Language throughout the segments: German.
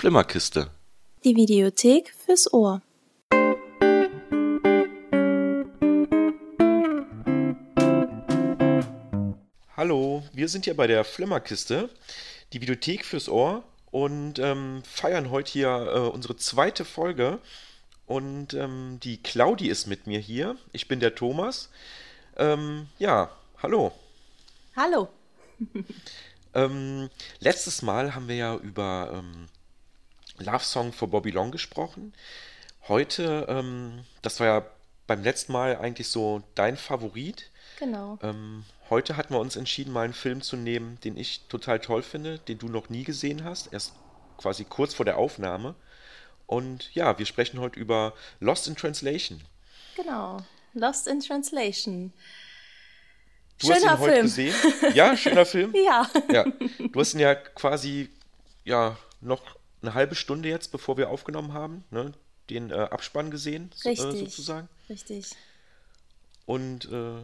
Flimmerkiste. Die Videothek fürs Ohr. Hallo, wir sind hier bei der Flimmerkiste, die Videothek fürs Ohr und ähm, feiern heute hier äh, unsere zweite Folge. Und ähm, die Claudi ist mit mir hier. Ich bin der Thomas. Ähm, ja, hallo. Hallo. Ähm, letztes Mal haben wir ja über ähm, Love Song for Bobby Long gesprochen. Heute, ähm, das war ja beim letzten Mal eigentlich so dein Favorit. Genau. Ähm, heute hatten wir uns entschieden, mal einen Film zu nehmen, den ich total toll finde, den du noch nie gesehen hast, erst quasi kurz vor der Aufnahme. Und ja, wir sprechen heute über Lost in Translation. Genau. Lost in Translation. Du hast ihn Schöner heute Film. gesehen? Ja, schöner Film. Ja. Ja, du hast ihn ja quasi ja noch eine halbe Stunde jetzt, bevor wir aufgenommen haben, ne, den äh, Abspann gesehen, so, äh, Richtig. sozusagen. Richtig. Und äh,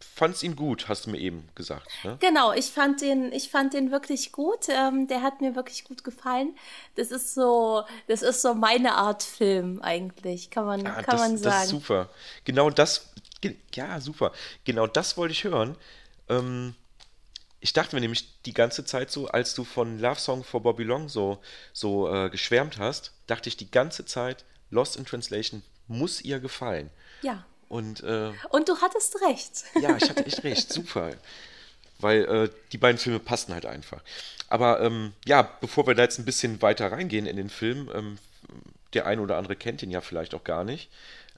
fand's ihn gut, hast du mir eben gesagt. Ne? Genau, ich fand den, ich fand den wirklich gut. Ähm, der hat mir wirklich gut gefallen. Das ist so, das ist so meine Art Film eigentlich, kann man, Ah, kann das, man das sagen. ist super. Genau das, ja, super. Genau das wollte ich hören. Ähm, ich dachte mir nämlich die ganze Zeit so, als du von Love Song for Bobby Long so, so äh, geschwärmt hast, dachte ich die ganze Zeit, Lost in Translation muss ihr gefallen. Ja. Und äh, Und du hattest recht. ja, ich hatte echt recht, super. Weil äh, die beiden Filme passen halt einfach. Aber ähm, ja, bevor wir da jetzt ein bisschen weiter reingehen in den Film, ähm, der eine oder andere kennt ihn ja vielleicht auch gar nicht,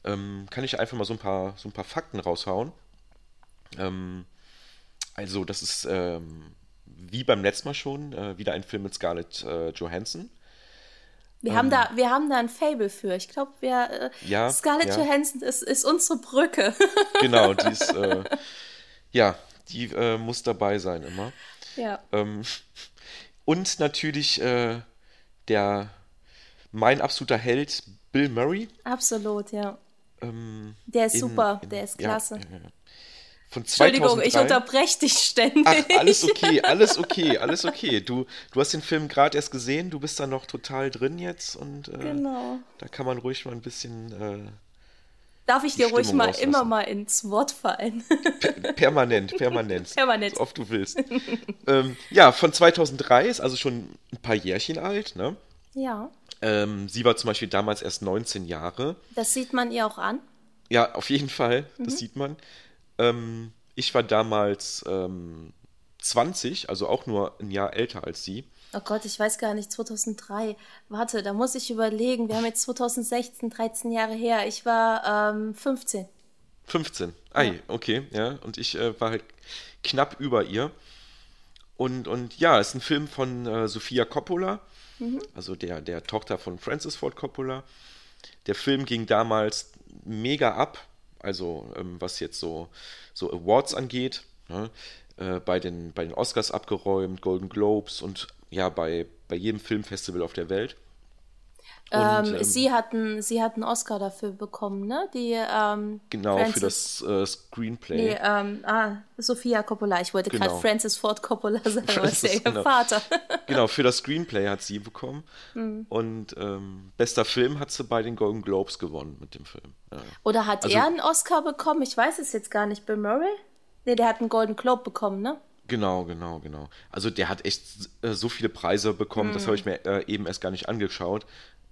ähm, kann ich einfach mal so ein paar, so ein paar Fakten raushauen. Ähm, also, das ist ähm, wie beim letzten Mal schon äh, wieder ein Film mit Scarlett äh, Johansson. Wir haben da, wir haben da ein Fable für. Ich glaube, wir, äh, Ähm. Ja, Scarlett ja. Johansson ist, ist unsere Brücke. Genau, die ist, äh, ja, die äh, muss dabei sein immer. ja. Ähm, und natürlich äh, der mein absoluter Held Bill Murray. Absolut, ja. Ähm, Der ist in- super, in- der ist klasse. ja, Von Entschuldigung, ich 2003. unterbreche dich ständig. Ach, alles okay, alles okay, alles okay. Du, du hast den Film gerade erst gesehen, du bist da noch total drin jetzt und äh, Genau. da kann man ruhig mal ein bisschen äh, Darf ich dir ruhig Stimmung mal rauslassen. immer mal ins Wort fallen? per permanent, permanent, Permanent. so oft du willst. ähm, ja, von 2003 ist also schon ein paar Jährchen alt. Ne? ja, Ähm, sie war zum Beispiel damals erst 19 Jahre. das sieht man ihr auch an. Ja, auf jeden Fall, Mhm. das sieht man. Ähm, ich war damals ähm, 20, also auch nur ein Jahr älter als sie. Oh Gott, ich weiß gar nicht, 2003. Warte, da muss ich überlegen. Wir haben jetzt 2016, 13 Jahre her. Ich war ähm, 15. 15. Ei, okay, ja. Und ich äh, war halt knapp über ihr. Und, und ja, es ist ein Film von äh, Sofia Coppola, also der, der Tochter von Francis Ford Coppola. Der Film ging damals mega ab, also ähm, was jetzt so, so Awards angeht. Ne? Äh, bei, den, bei den Oscars abgeräumt, Golden Globes und ja, bei, bei jedem Filmfestival auf der Welt. Ähm, ähm, sie, hatten, sie hat einen Oscar dafür bekommen, ne? Die, ähm, Genau, für Francis- das äh, Screenplay. Nee, ähm, ah, Sophia Coppola. Ich wollte gerade Genau. Francis Ford Coppola sagen, aber ist ja ihr genau. Vater. Genau, für das Screenplay hat sie bekommen. Mhm. Und ähm, bester Film hat sie bei den Golden Globes gewonnen mit dem Film. Ja. Oder hat Also- er einen Oscar bekommen? Ich weiß es jetzt gar nicht. Bill Murray? Nee, der hat einen Golden Globe bekommen, ne? Genau, genau, genau. Also der hat echt äh, so viele Preise bekommen, das habe ich mir äh, eben erst gar nicht angeschaut.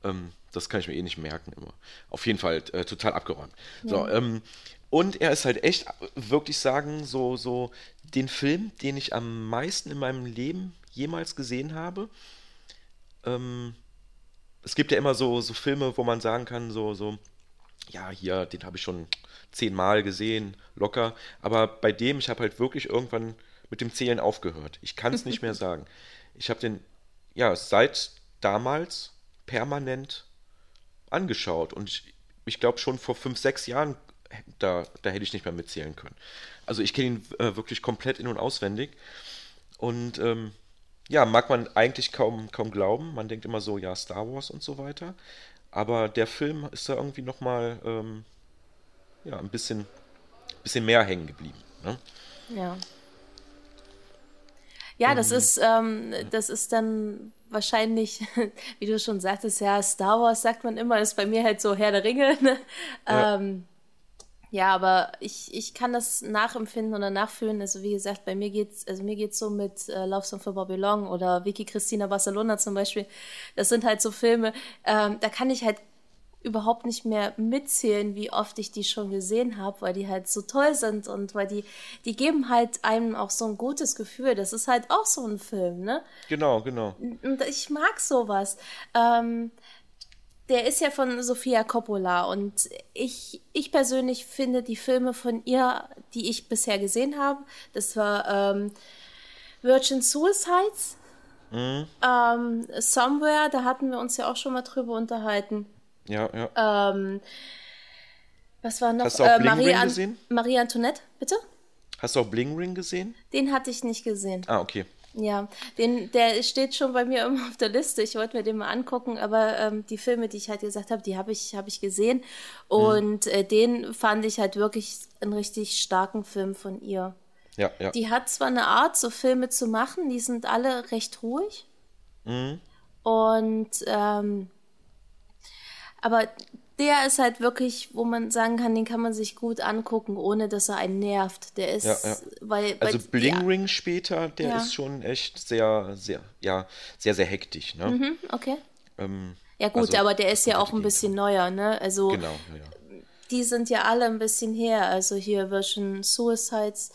Ähm, das kann ich mir eh nicht merken immer. Auf jeden Fall äh, total abgeräumt. So, ähm, und er ist halt echt, wirklich sagen, so, so den Film, den ich am meisten in meinem Leben jemals gesehen habe. Ähm, es gibt ja immer so, so Filme, wo man sagen kann, so, so, ja, hier, den habe ich schon zehnmal gesehen, locker. Aber bei dem, ich habe halt wirklich irgendwann mit dem Zählen aufgehört. Ich kann es nicht mehr sagen. Ich habe den, ja, seit damals permanent angeschaut. Und ich, ich glaube schon vor fünf, sechs Jahren, da, da hätte ich nicht mehr mitzählen können. Also ich kenne ihn äh, wirklich komplett in- und auswendig. Und ähm, ja, mag man eigentlich kaum, kaum glauben. Man denkt immer so, ja, Star Wars und so weiter. Aber der Film ist da irgendwie nochmal ähm, ja, ein bisschen, bisschen mehr hängen geblieben. Ne? Ja. Ja, das ist, ähm, das ist dann wahrscheinlich, wie du schon sagtest, ja, Star Wars sagt man immer, ist bei mir halt so Herr der Ringe. Ne? Ja. Ähm, ja, aber ich, ich kann das nachempfinden oder nachfühlen. Also wie gesagt, bei mir geht's, also mir geht's so mit äh, Love Song for Bobby Long oder Vicky Cristina Barcelona zum Beispiel. Das sind halt so Filme, ähm, da kann ich halt überhaupt nicht mehr mitzählen, wie oft ich die schon gesehen habe, weil die halt so toll sind und weil die, die geben halt einem auch so ein gutes Gefühl. Das ist halt auch so ein Film, ne? Genau, genau. Und ich mag sowas. Ähm, der ist ja von Sofia Coppola und ich, ich persönlich finde die Filme von ihr, die ich bisher gesehen habe, das war ähm, Virgin Suicides, mhm. ähm, Somewhere, da hatten wir uns ja auch schon mal drüber unterhalten. Ja, ja. Ähm, was war noch? Hast du auch äh, Bling Marie, Ring gesehen? Marie Antoinette, bitte? Hast du auch Bling Ring gesehen? Den hatte ich nicht gesehen. Ah, okay. Ja, den, der steht schon bei mir immer auf der Liste. Ich wollte mir den mal angucken, aber ähm, die Filme, die ich halt gesagt habe, die habe ich, hab ich gesehen. Und mhm. äh, den fand ich halt wirklich einen richtig starken Film von ihr. Ja, ja. Die hat zwar eine Art, so Filme zu machen, die sind alle recht ruhig. Mhm. Und ähm, aber der ist halt wirklich, wo man sagen kann, den kann man sich gut angucken, ohne dass er einen nervt. Der ist, ja, ja. weil, also Bling ja. Ring später, der ist schon echt sehr, sehr, ja, sehr, sehr hektisch, ne? Mhm, okay. Ähm, ja gut, also, aber der ist ja auch ein bisschen neuer, ne? Also genau, die sind ja alle ein bisschen her. Also hier Version Suicides,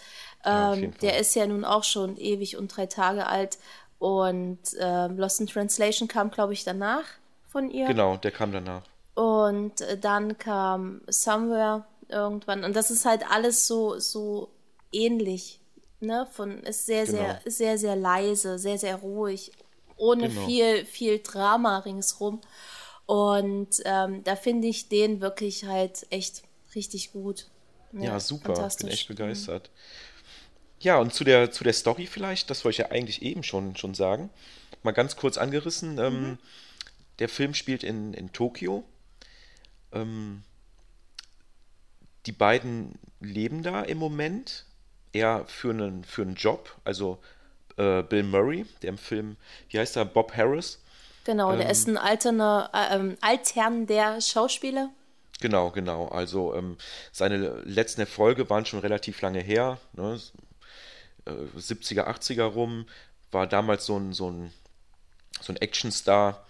ähm, der ist ja nun auch schon ewig und drei Tage alt. Und ähm, Lost in Translation kam, glaube ich, danach von ihr. Genau, der kam danach. Und äh, dann kam Somewhere irgendwann. Und das ist halt alles so, so ähnlich. Ne? Von, ist sehr, genau. sehr, sehr, sehr leise, sehr, sehr ruhig. Ohne genau. viel, viel Drama ringsrum. Und ähm, da finde ich den wirklich halt echt richtig gut. Ja, ja super. Bin echt begeistert. Ja, und zu der, zu der Story vielleicht, das wollte ich ja eigentlich eben schon, schon sagen. Mal ganz kurz angerissen. Ähm, mhm. Der Film spielt in, in Tokio ähm, die beiden leben da im Moment. Er für einen, für einen Job, also äh, Bill Murray, der im Film, wie heißt er, Bob Harris. Genau, ähm, der ist ein alterner, äh, ähm, Altern der Schauspieler. Genau, genau. Also ähm, seine letzten Erfolge waren schon relativ lange her, ne? äh, 70er, 80er rum, war damals so ein, so ein, so ein Actionstar,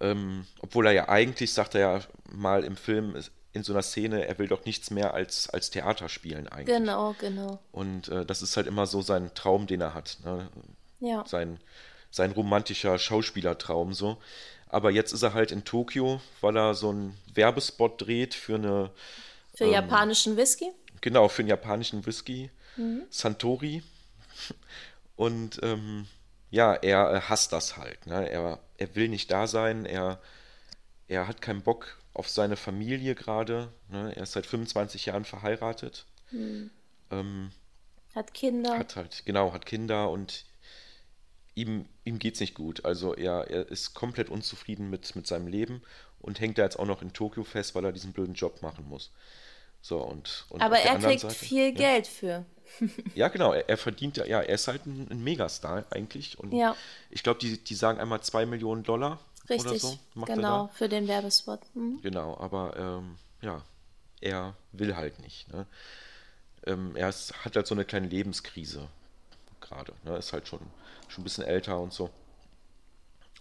ähm, obwohl er ja eigentlich, sagt er ja mal im Film, in so einer Szene, er will doch nichts mehr als, als Theater spielen eigentlich. Genau, genau. Und äh, das ist halt immer so sein Traum, den er hat. Ne? Ja. Sein, sein romantischer Schauspielertraum so. Aber jetzt ist er halt in Tokio, weil er so einen Werbespot dreht für eine. Für ähm, japanischen Whisky? Genau, für einen japanischen Whisky. Mhm. Santori. Und ähm, ja, er hasst das halt. Ne? Er, er will nicht da sein, er, er hat keinen Bock auf seine Familie gerade. Ne? Er ist seit 25 Jahren verheiratet. Hm. Ähm, hat Kinder. Hat halt, genau, hat Kinder und ihm, ihm es nicht gut. Also er, er ist komplett unzufrieden mit, mit seinem Leben und hängt da jetzt auch noch in Tokio fest, weil er diesen blöden Job machen muss. So, und, und Aber er kriegt Seite, viel ja. Geld für. ja, genau, er, er, verdient ja, ja, er ist halt ein, ein Megastar eigentlich. Und ja. ich glaube, die, die sagen einmal 2 Millionen Dollar Richtig, so. Genau, für den Werbespot. Mhm. Genau, aber ähm, ja, er will halt nicht. Ne? Ähm, er ist, hat halt so eine kleine Lebenskrise gerade. Ne? Ist halt schon, schon ein bisschen älter und so.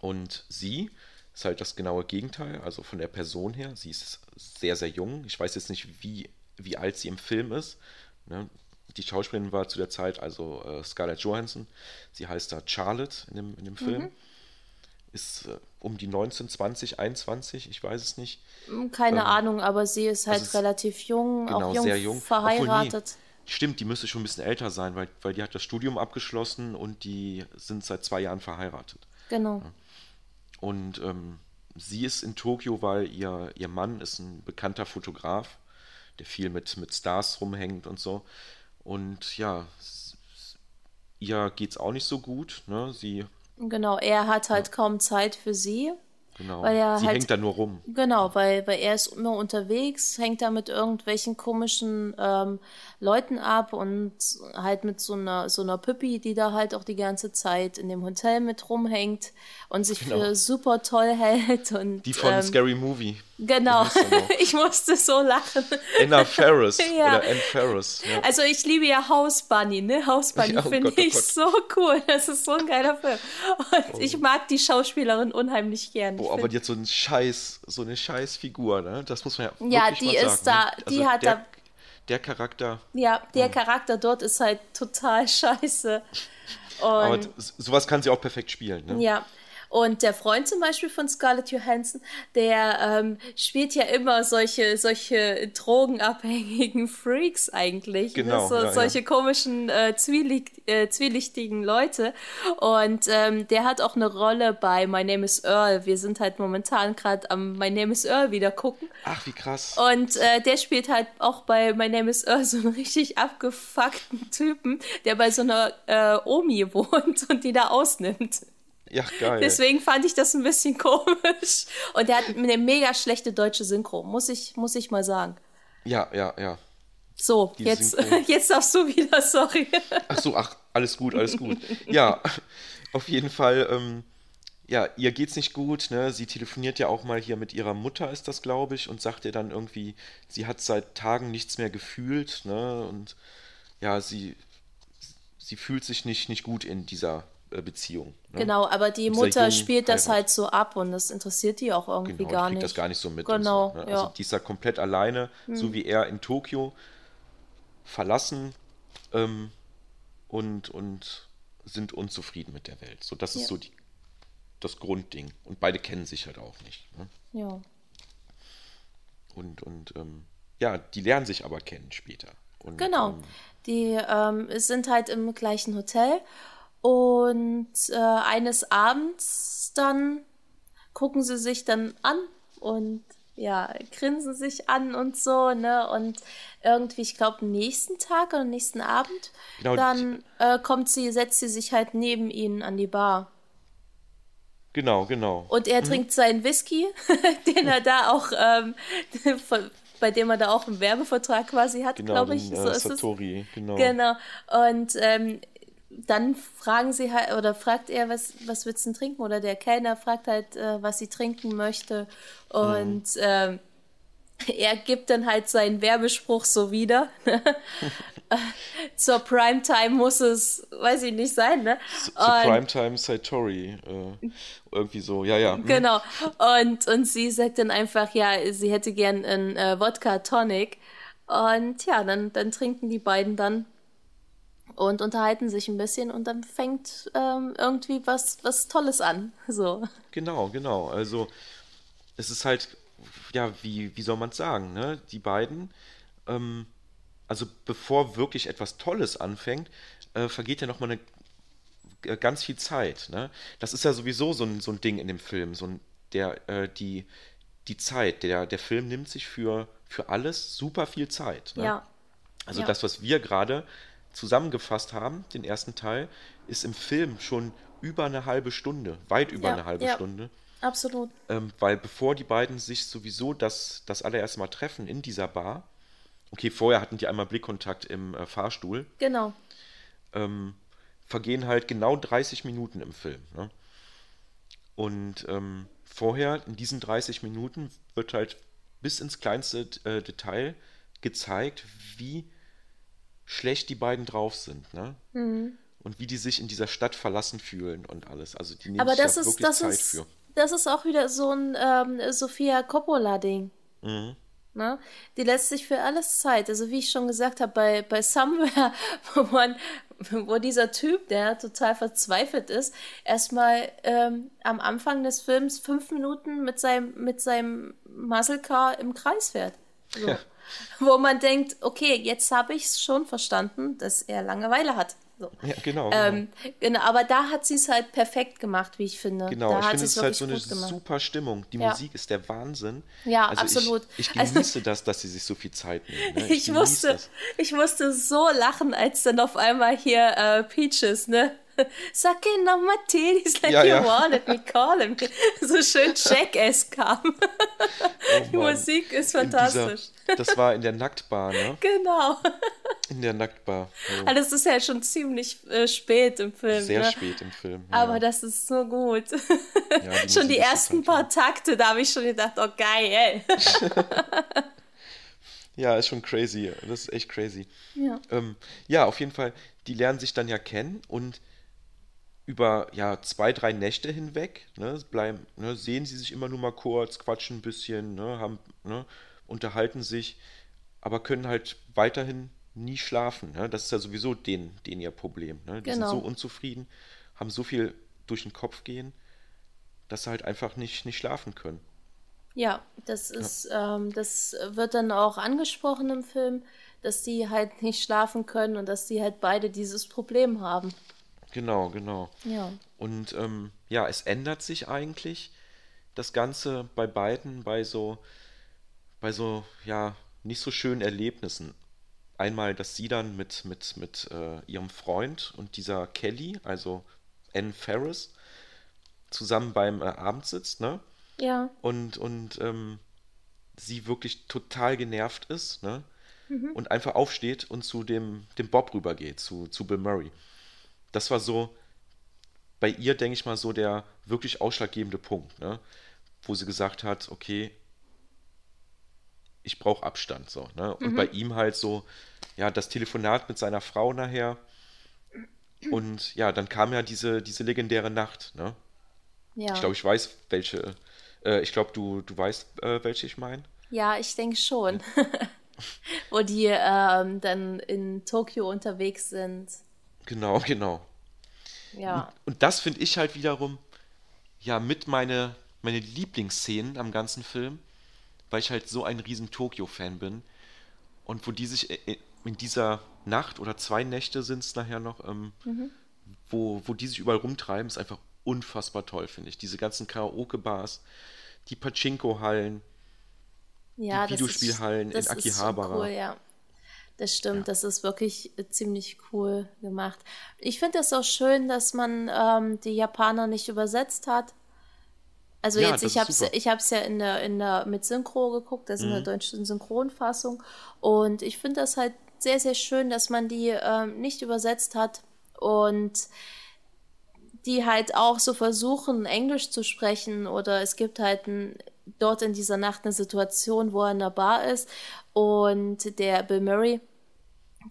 Und sie ist halt das genaue Gegenteil, also von der Person her. Sie ist sehr, sehr jung. Ich weiß jetzt nicht, wie, wie alt sie im Film ist. Ne? Die Schauspielerin war zu der Zeit also äh, Scarlett Johansson. Sie heißt da Charlotte in dem, in dem Film. Mhm. Ist äh, um die 19, 20, 21, ich weiß es nicht. Hm, keine ähm, Ahnung, aber sie ist halt also relativ jung, genau, auch jung, sehr jung. verheiratet. Nee, stimmt, die müsste schon ein bisschen älter sein, weil, weil die hat das Studium abgeschlossen und die sind seit zwei Jahren verheiratet. Genau. Ja. Und ähm, sie ist in Tokio, weil ihr, ihr Mann ist ein bekannter Fotograf, der viel mit, mit Stars rumhängt und so. Und ja, ihr geht es auch nicht so gut. Ne? Sie Genau, er hat halt ja. kaum Zeit für sie. genau. Weil er Sie halt, hängt da nur rum. Genau, weil, weil er ist immer unterwegs, hängt da mit irgendwelchen komischen ähm, Leuten ab und halt mit so einer, so einer Püppi, die da halt auch die ganze Zeit in dem Hotel mit rumhängt und sich Genau. für super toll hält. Und, Die von ähm, Scary Movie. Genau, ich musste so lachen. Anna Ferris Ja. oder Ann Ferris. Ja. Also ich liebe ja House Bunny, ne? House Bunny Ja, oh finde oh ich Gott. so cool. Das ist so ein geiler Film. Und ich mag die Schauspielerin unheimlich gern. Boah, aber die hat so einen Scheiß, so eine Scheißfigur, ne? Das muss man ja Ja, die ist sagen, da- ne? die also hat der, da- Der Charakter, ja, der Charakter dort ist halt total scheiße. aber Und d- sowas kann sie auch perfekt spielen, ne? ja. Und der Freund zum Beispiel von Scarlett Johansson, der ähm, spielt ja immer solche, solche drogenabhängigen Freaks eigentlich. Genau, Ne? So, ja, ja. solche komischen, äh, zwielicht, äh, zwielichtigen Leute. Und ähm, der hat auch eine Rolle bei My Name is Earl. Wir sind halt momentan gerade am My Name is Earl wieder gucken. Ach, wie krass. Und äh, der spielt halt auch bei My Name is Earl so einen richtig abgefuckten Typen, der bei so einer äh, Omi wohnt und die da ausnimmt. Ja, geil. Deswegen fand ich das ein bisschen komisch. Und der hat eine mega schlechte deutsche Synchro, muss ich, muss ich mal sagen. Ja, ja, ja. So, Die jetzt, Synchro. jetzt darfst du wieder, sorry. Ach so, ach, alles gut, alles gut. Ja, auf jeden Fall, ähm, ja, ihr geht's nicht gut, ne? Sie telefoniert ja auch mal hier mit ihrer Mutter, ist das, glaube ich, und sagt ihr dann irgendwie, sie hat seit Tagen nichts mehr gefühlt, ne? Und ja, sie, sie fühlt sich nicht, nicht gut in dieser Beziehung. Ne? Genau, aber die Mutter spielt das halt so ab und das interessiert die auch irgendwie Genau, gar die kriegt nicht. das gar nicht so mit. Genau, so, ne? ja. Also die ist da komplett alleine, so wie er in Tokio, verlassen ähm, und, und sind unzufrieden mit der Welt. So, das ist Ja. so die, das Grundding. Und beide kennen sich halt auch nicht. Ne? Ja. Und, und ähm, ja, die lernen sich aber kennen später. Und, Genau. Ähm, Die ähm, sind halt im gleichen Hotel und äh, eines Abends dann gucken sie sich dann an und ja, grinsen sich an und so, ne? Und irgendwie, ich glaube, nächsten Tag oder nächsten Abend, Genau, dann äh, kommt sie, setzt sie sich halt neben ihnen an die Bar. genau, genau. Und er trinkt seinen Whisky, den er da auch, ähm, von, bei dem er da auch einen Werbevertrag quasi hat, Genau, glaube ich. den, So äh, ist es. Satori, genau. Genau. Und ähm, dann fragen sie halt, oder fragt er, was, was willst du denn trinken? Oder der Kellner fragt halt, äh, was sie trinken möchte. Und ähm, er gibt dann halt seinen Werbespruch so wieder. Zur Primetime muss es, weiß ich nicht, sein, ne? Zu Und- Primetime Satori. Äh, irgendwie so, ja, ja. hm. Genau. Und, und sie sagt dann einfach, ja, sie hätte gern einen äh, Wodka Tonic. Und ja, dann, dann trinken die beiden dann und unterhalten sich ein bisschen und dann fängt ähm, irgendwie was, was Tolles an. So. Genau, genau. Also es ist halt, ja, wie, wie soll man es sagen, ne? Die beiden, ähm, also bevor wirklich etwas Tolles anfängt, äh, vergeht ja nochmal eine äh, ganz viel Zeit, ne? Das ist ja sowieso so ein, so ein Ding in dem Film, so ein, der, äh, die, die Zeit, der, der Film nimmt sich für, für alles super viel Zeit. Ne? Ja. Also Ja. das, was wir gerade zusammengefasst haben, den ersten Teil, ist im Film schon über eine halbe Stunde, weit über Ja, eine halbe ja. Stunde. Absolut. Ähm, weil bevor die beiden sich sowieso das, das allererste Mal treffen in dieser Bar, okay, vorher hatten die einmal Blickkontakt im äh, Fahrstuhl, Genau. ähm, vergehen halt genau 30 Minuten im Film. Ne? Und ähm, vorher, in diesen 30 Minuten, wird halt bis ins kleinste äh, Detail gezeigt, wie schlecht die beiden drauf sind. Ne? Mhm. Und wie die sich in dieser Stadt verlassen fühlen und alles. Also die nehmen Aber sich das da ist, wirklich das Zeit ist, für. das ist auch wieder so ein ähm, Sofia Coppola-Ding. Mhm. Ne? Die lässt sich für alles Zeit. Also wie ich schon gesagt habe, bei, bei Somewhere, wo man, wo dieser Typ, der total verzweifelt ist, erstmal ähm, am Anfang des Films fünf Minuten mit seinem, mit seinem Muscle Car im Kreis fährt. So. Ja. Wo man denkt, okay, jetzt habe ich es schon verstanden, dass er Langeweile hat. So. Ja, genau. genau. Ähm, genau, aber da hat sie es halt perfekt gemacht, wie ich finde. Genau, da ich finde, es ist halt so eine super Stimmung. Die Ja. Musik ist der Wahnsinn. Ja, also absolut. Ich, ich Also- genieße das, dass sie sich so viel Zeit nehmen. Ne? Ich, genieße musste, das. ich musste so lachen, als dann auf einmal hier äh, Peaches, ne? Suck in on my titties like Ja, you ja. wanted me, call him. So schön Jackass kam. Oh Die. Musik ist fantastisch. Dieser, das war in der Nacktbar, ne? Genau. In der Nacktbar. Oh, Also das ist ja schon ziemlich äh, spät im Film. sehr ne? spät im Film. Ja. Aber das ist so gut. die schon die ersten paar Takte, da habe ich schon gedacht, oh geil. Ja, ist schon crazy. Das ist echt crazy. Ja. Ähm, ja, auf jeden Fall, die lernen sich dann ja kennen und über ja, zwei, drei Nächte hinweg, ne, bleiben, ne, sehen sie sich immer nur mal kurz, quatschen ein bisschen, ne, haben, ne, unterhalten sich, aber können halt weiterhin nie schlafen. Ne? Das ist ja sowieso denen, denen ihr Problem. Ne? Die Genau. sind so unzufrieden, haben so viel durch den Kopf gehen, dass sie halt einfach nicht, nicht schlafen können. Ja, das ist, ähm, das wird dann auch angesprochen im Film, dass die halt nicht schlafen können und dass die halt beide dieses Problem haben. Genau, genau. Ja. Und ähm, ja, es ändert sich eigentlich das Ganze bei beiden bei so, bei so, ja, nicht so schönen Erlebnissen. Einmal, dass sie dann mit, mit, mit äh, ihrem Freund und dieser Kelly, also Anne Ferris, zusammen beim äh, Abend sitzt, ne? Ja, Und, und ähm, sie wirklich total genervt ist, ne? Und einfach aufsteht und zu dem, dem Bob rübergeht, zu, zu Bill Murray. Das war so bei ihr, denke ich mal, so der wirklich ausschlaggebende Punkt, ne? Wo sie gesagt hat, okay, ich brauche Abstand, so, ne? Und bei ihm halt so, ja, das Telefonat mit seiner Frau nachher. Und ja, dann kam ja diese, diese legendäre Nacht, ne? ja. Ich glaube, ich weiß, welche. Äh, ich glaube, du, du weißt, äh, welche ich meine. Ja, ich denke schon. Wo die ähm, dann in Tokio unterwegs sind. Genau, genau. Ja, Und das finde ich halt wiederum, ja, mit meine, meine Lieblingsszenen am ganzen Film, weil ich halt so ein riesen Tokio-Fan bin. Und wo die sich in dieser Nacht oder zwei Nächte sind es nachher noch, ähm, wo, wo die sich überall rumtreiben, ist einfach unfassbar toll, finde ich. Diese ganzen Karaoke-Bars, die Pachinko-Hallen, ja, Die ist- Videospielhallen in Akihabara. Cool, ja. Das stimmt, das ist wirklich äh, ziemlich cool gemacht. Ich finde es auch schön, dass man ähm, die Japaner nicht übersetzt hat. Also Ja, jetzt, das ich habe es ich hab's ja in der, in der, mit Synchro geguckt, also in der deutschen Synchronfassung. Und ich finde das halt sehr, sehr schön, dass man die ähm, nicht übersetzt hat und die halt auch so versuchen, Englisch zu sprechen oder es gibt halt ein, dort in dieser Nacht eine Situation, wo er in der Bar ist und der Bill Murray,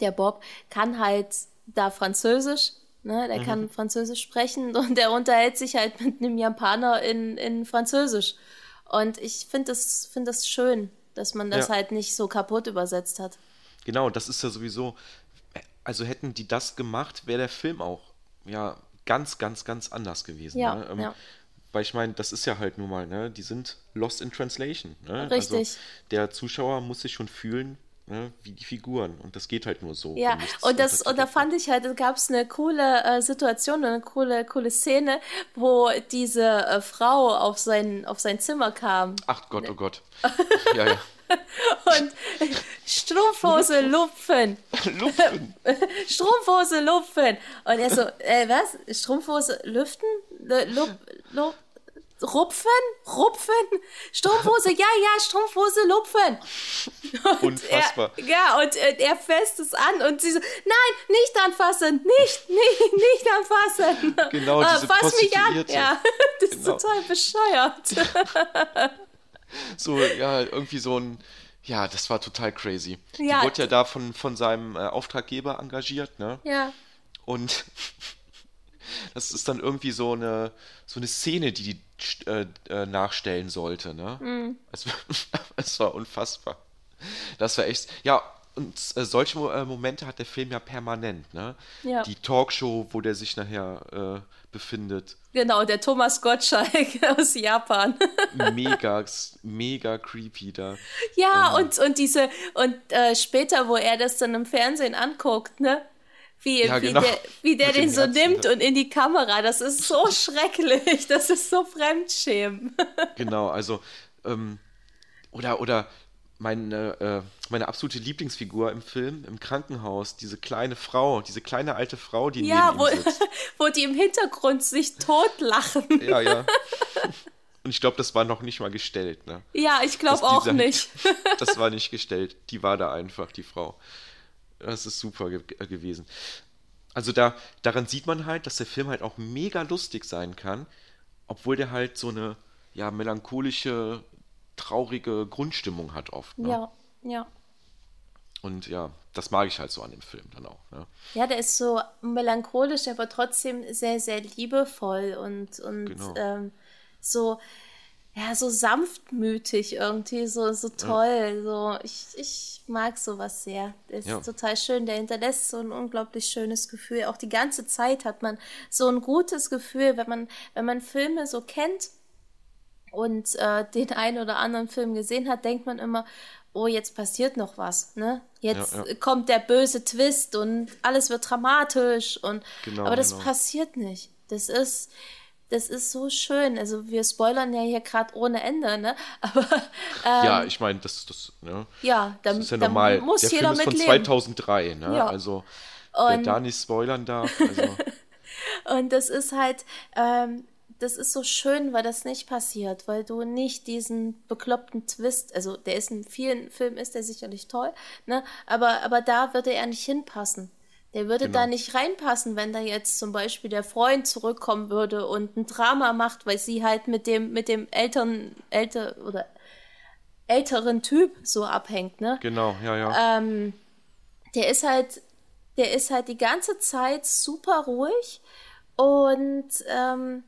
der Bob, kann halt da Französisch, ne, der kann Französisch sprechen und der unterhält sich halt mit einem Japaner in, in Französisch. Und ich finde das, find das schön, dass man das Ja. halt nicht so kaputt übersetzt hat. Genau, das ist ja sowieso, also hätten die das gemacht, wäre der Film auch, ja, ganz, ganz, ganz anders gewesen. Ja, ne? Ähm, ja. Weil ich meine, das ist ja halt nun mal, ne, die sind lost in translation. Ne? Richtig. Also der Zuschauer muss sich schon fühlen, ne, wie die Figuren. Und das geht halt nur so. Ja, und das und da fand ich halt, da gab es eine coole äh, Situation, eine coole coole Szene, wo diese äh, Frau auf sein auf sein Zimmer kam. Ach Gott, oh Gott. Ja, ja. und Strumpfhose lupfen, Lupfen. Strumpfhose lupfen und er so, äh, was? Strumpfhose lüften? Lu- Lup, lup, rupfen? Rupfen? Strumpfhose, ja, ja, Strumpfhose lupfen. Unfassbar. Er, ja, und äh, er fasst es an und sie so, nein, nicht anfassen, nicht, nicht, nicht anfassen. Genau, Äh, diese Fass mich an. Ja, das ist Genau. total bescheuert. So, ja, irgendwie so ein. Ja, das war total crazy. Ja. Die wurde ja da von, von seinem äh, Auftraggeber engagiert, ne? Ja, Und das ist dann irgendwie so eine, so eine Szene, die die äh, äh, nachstellen sollte, ne? Mhm. Es, es war unfassbar. Das war echt, ja, und äh, solche äh, Momente hat der Film ja permanent, ne? Ja. Die Talkshow, wo der sich nachher äh, befindet, genau, der Thomas Gottschalk aus Japan. mega, mega creepy da. Ja, und, und diese, und äh, später, wo er das dann im Fernsehen anguckt, ne? Wie, Ja, wie genau. der, wie der den so Herzen, nimmt ne? und in die Kamera, das ist so schrecklich, das ist so Fremdschämen. Genau, also, ähm, oder, oder meine, äh, meine absolute Lieblingsfigur im Film, im Krankenhaus, diese kleine Frau, diese kleine alte Frau, die ja, neben wo, ihm sitzt. wo die im Hintergrund sich totlachen. Ja, ja. Und ich glaube, das war noch nicht mal gestellt, ne? Ja, ich glaube auch nicht. Das war nicht gestellt. Die war da einfach, die Frau. Das ist super ge äh, gewesen. Also da, daran sieht man halt, dass der Film halt auch mega lustig sein kann, obwohl der halt so eine, ja, melancholische, traurige Grundstimmung hat oft. Ne? Ja, ja. Und ja, das mag ich halt so an dem Film dann auch. Ne? Ja, der ist so melancholisch, aber trotzdem sehr, sehr liebevoll und, und Genau. ähm, so, ja, so sanftmütig irgendwie, so, so toll. So, ich, ich mag sowas sehr. Ist Ja. total schön. Der hinterlässt so ein unglaublich schönes Gefühl. Auch die ganze Zeit hat man so ein gutes Gefühl, wenn man, wenn man Filme so kennt und äh, den einen oder anderen Film gesehen hat, denkt man immer, oh, jetzt passiert noch was, ne? Jetzt Ja, ja. kommt der böse Twist und alles wird dramatisch und Genau, aber das genau. passiert nicht. Das ist das ist so schön. Also wir spoilern ja hier gerade ohne Ende, ne? Aber ähm, ja, ich meine, das, das, ne? ja, da, das ist ja normal. muss der jeder Film ist von mit leben. 2003, ne? Ja. Also, wer Und- da nicht spoilern darf, also, Und das ist halt, ähm, das ist so schön, weil das nicht passiert, weil du nicht diesen bekloppten Twist, also der ist in vielen Filmen ist der sicherlich toll, ne? Aber, aber da würde er nicht hinpassen. Der würde Genau. da nicht reinpassen, wenn da jetzt zum Beispiel der Freund zurückkommen würde und ein Drama macht, weil sie halt mit dem, mit dem Eltern, älter oder älteren Typ so abhängt, ne? genau, ja, ja. ähm, der ist halt, der ist halt die ganze Zeit super ruhig und ähm,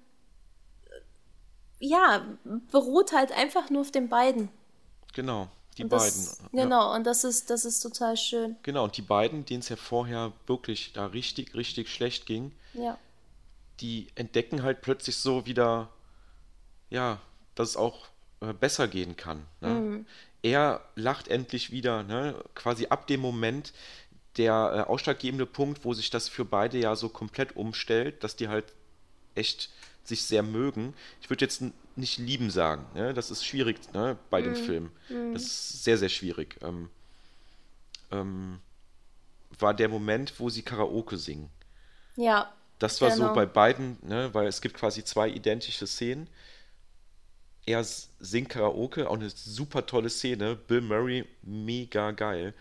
ja, beruht halt einfach nur auf den beiden. genau, die Und beiden. das, ja. Genau, und das ist, das ist total schön. Genau, und die beiden, denen es ja vorher wirklich da richtig, richtig schlecht ging, Ja. die entdecken halt plötzlich so wieder, ja, dass es auch äh, besser gehen kann. Ne? Mhm. Er lacht endlich wieder, ne? quasi ab dem Moment der äh, ausschlaggebende Punkt, wo sich das für beide ja so komplett umstellt, dass die halt echt sich sehr mögen. Ich würde jetzt nicht lieben sagen, ne? das ist schwierig ne? bei Mhm. den Filmen. Das ist sehr, sehr schwierig. Ähm, ähm, war der Moment, wo sie Karaoke singen. Ja. Das war so Genau. bei beiden, ne, weil es gibt quasi zwei identische Szenen. Er singt Karaoke, auch eine super tolle Szene. Bill Murray, mega geil.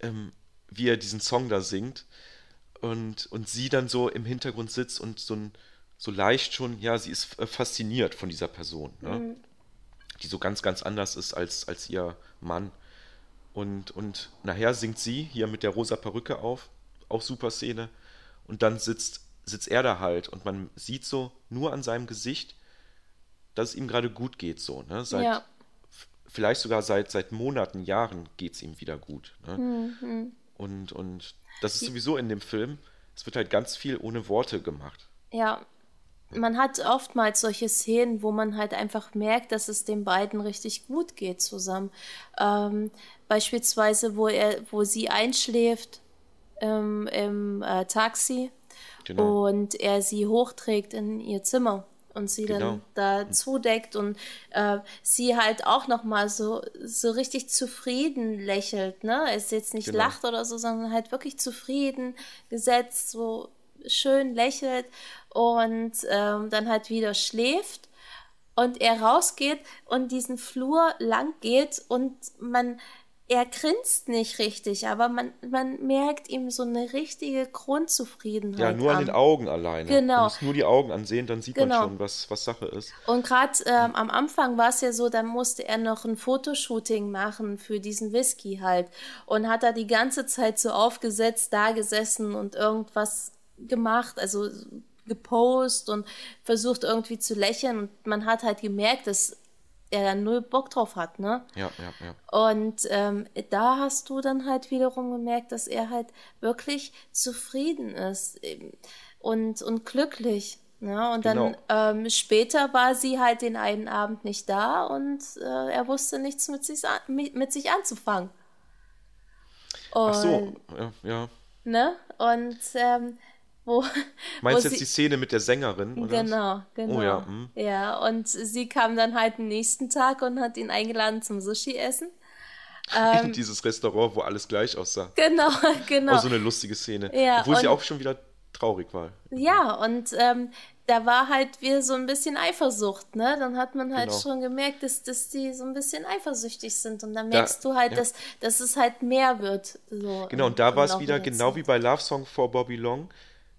Ähm, wie er diesen Song da singt. Und, und sie dann so im Hintergrund sitzt und so, ein, so leicht schon, ja, sie ist äh, fasziniert von dieser Person, ne? Die so ganz, ganz anders ist als, als ihr Mann. Und, und nachher singt sie hier mit der rosa Perücke auf, auch super Szene. Und dann sitzt, sitzt er da halt und man sieht so nur an seinem Gesicht, dass es ihm gerade gut geht, so, ne? Seit, Ja. Vielleicht sogar seit, seit Monaten, Jahren geht es ihm wieder gut. Ne? Mhm. Und, und das ist sowieso in dem Film, es wird halt ganz viel ohne Worte gemacht. Ja, man hat oftmals solche Szenen, wo man halt einfach merkt, dass es den beiden richtig gut geht zusammen. Ähm, beispielsweise, wo er, wo sie einschläft ähm, im äh, Taxi Genau. und er sie hochträgt in ihr Zimmer und sie Genau. dann da zudeckt und äh, sie halt auch noch mal so so richtig zufrieden lächelt, ne? Es jetzt nicht Genau. lacht oder so, sondern halt wirklich zufrieden gesetzt, so schön lächelt und ähm, dann halt wieder schläft und er rausgeht und diesen Flur lang geht und man er grinst nicht richtig, aber man, man merkt ihm so eine richtige Grundzufriedenheit Ja, nur an den Augen alleine. Genau. Man muss nur die Augen ansehen, dann sieht Genau. man schon, was, was Sache ist. Und gerade ähm, am Anfang war es ja so, dann musste er noch ein Fotoshooting machen für diesen Whisky halt. Und hat da die ganze Zeit so aufgesetzt, da gesessen und irgendwas gemacht, also gepost und versucht irgendwie zu lächeln. Und man hat halt gemerkt, dass er da null Bock drauf hat, ne? Ja, ja, ja. Und ähm, da hast du dann halt wiederum gemerkt, dass er halt wirklich zufrieden ist eben und, und glücklich. Ne? Und dann Genau. ähm, später war sie halt den einen Abend nicht da und äh, er wusste nichts mit sich, an, mit, mit sich anzufangen. Und, Ach so, ja, ja. Ne? Und ähm, wo. Meinst du jetzt sie- die Szene mit der Sängerin? Oder? Genau, genau. Oh ja, hm. Ja, und sie kam dann halt am nächsten Tag und hat ihn eingeladen zum Sushi-Essen. Ähm, dieses Restaurant, wo alles gleich aussah. Genau, genau. Auch so eine lustige Szene. Ja, Obwohl sie auch schon wieder traurig war. Ja, und ähm, da war halt wieder so ein bisschen Eifersucht, ne? Dann hat man halt genau. schon gemerkt, dass, dass die so ein bisschen eifersüchtig sind. Und dann merkst da, du halt, ja. dass, dass es halt mehr wird. So genau, und da war es wieder genau wie bei Love Song for Bobby Long.